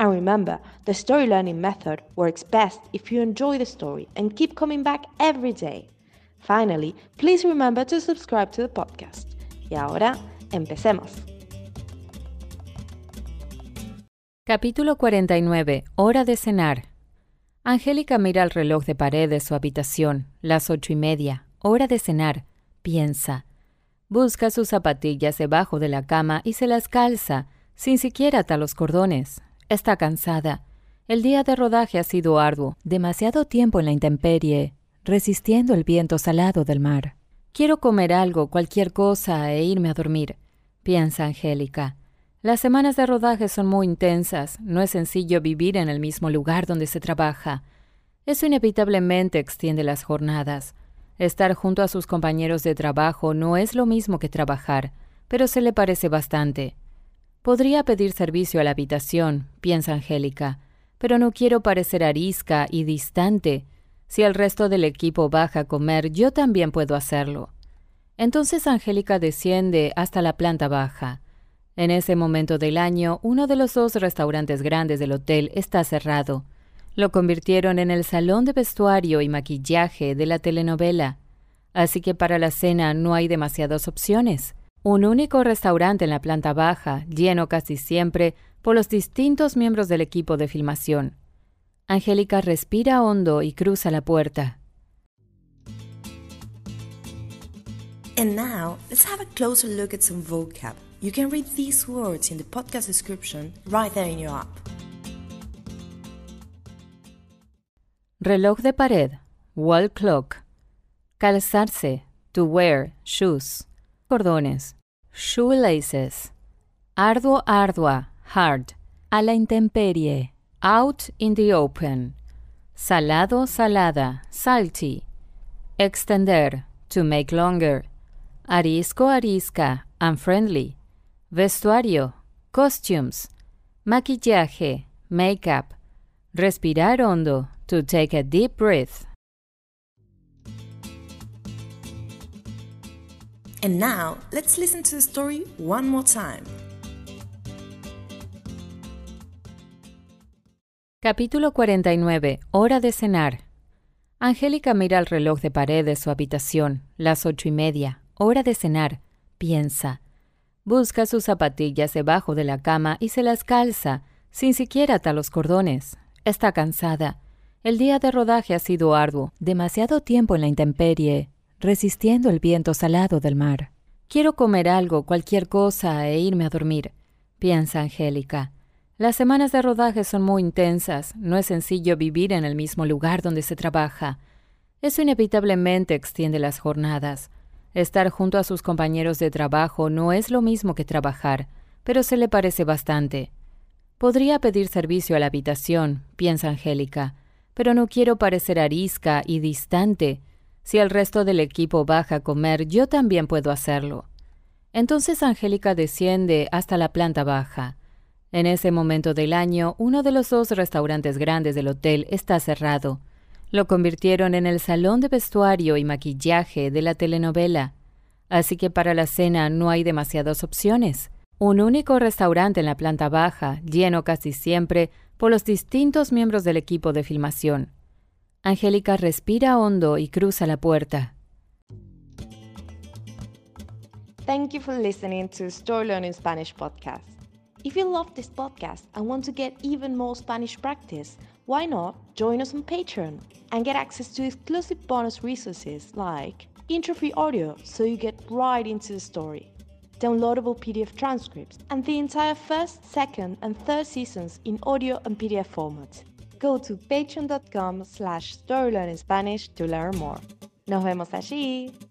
And remember, the story learning method works best if you enjoy the story and keep coming back every day. Finally, please remember to subscribe to the podcast. Y ahora, empecemos. Capítulo 49. Hora de cenar. Angélica mira el reloj de pared de su habitación, las ocho y media. Hora de cenar. Piensa. Busca sus zapatillas debajo de la cama y se las calza, sin siquiera atar los cordones. Está cansada. El día de rodaje ha sido arduo, demasiado tiempo en la intemperie, resistiendo el viento salado del mar. Quiero comer algo, cualquier cosa, e irme a dormir, piensa Angélica. Las semanas de rodaje son muy intensas, no es sencillo vivir en el mismo lugar donde se trabaja. Eso inevitablemente extiende las jornadas. Estar junto a sus compañeros de trabajo no es lo mismo que trabajar, pero se le parece bastante. Podría pedir servicio a la habitación, piensa Angélica, pero no quiero parecer arisca y distante. Si el resto del equipo baja a comer, yo también puedo hacerlo. Entonces Angélica desciende hasta la planta baja. En ese momento del año, uno de los dos restaurantes grandes del hotel está cerrado. Lo convirtieron en el salón de vestuario y maquillaje de la telenovela. Así que para la cena no hay demasiadas opciones. Un único restaurante en la planta baja, lleno casi siempre por los distintos miembros del equipo de filmación. Angélica respira hondo y cruza la puerta. And now, let's have a closer look at some vocab. You can read these words in the podcast description right there in your app. Reloj de pared, wall clock. Calzarse, to wear, shoes cordones, shoelaces, arduo, ardua, hard, a la intemperie, out in the open, salado, salada, salty, extender, to make longer, arisco, arisca, unfriendly, vestuario, costumes, maquillaje, makeup, respirar hondo, to take a deep breath. And now, let's listen to the story one more time. Capítulo 49. Hora de cenar. Angélica mira el reloj de pared de su habitación, las ocho y media. Hora de cenar. Piensa. Busca sus zapatillas debajo de la cama y se las calza, sin siquiera atar los cordones. Está cansada. El día de rodaje ha sido arduo, demasiado tiempo en la intemperie, resistiendo el viento salado del mar. Quiero comer algo, cualquier cosa, e irme a dormir, piensa Angélica. Las semanas de rodaje son muy intensas, no es sencillo vivir en el mismo lugar donde se trabaja. Eso inevitablemente extiende las jornadas. Estar junto a sus compañeros de trabajo no es lo mismo que trabajar, pero se le parece bastante. Podría pedir servicio a la habitación, piensa Angélica, pero no quiero parecer arisca y distante, si el resto del equipo baja a comer, yo también puedo hacerlo. Entonces Angélica desciende hasta la planta baja. En ese momento del año, uno de los dos restaurantes grandes del hotel está cerrado. Lo convirtieron en el salón de vestuario y maquillaje de la telenovela. Así que para la cena no hay demasiadas opciones. Un único restaurante en la planta baja, lleno casi siempre por los distintos miembros del equipo de filmación. Angélica respira hondo y cruza la puerta. Thank you for listening to Story Learning Spanish podcast. If you love this podcast and want to get even more Spanish practice, why not join us on Patreon and get access to exclusive bonus resources like intro free audio so you get right into the story, downloadable PDF transcripts, and the entire first, second, and third seasons in audio and PDF format. Go to patreon.com slash storylearningspanish to learn more. Nos vemos allí.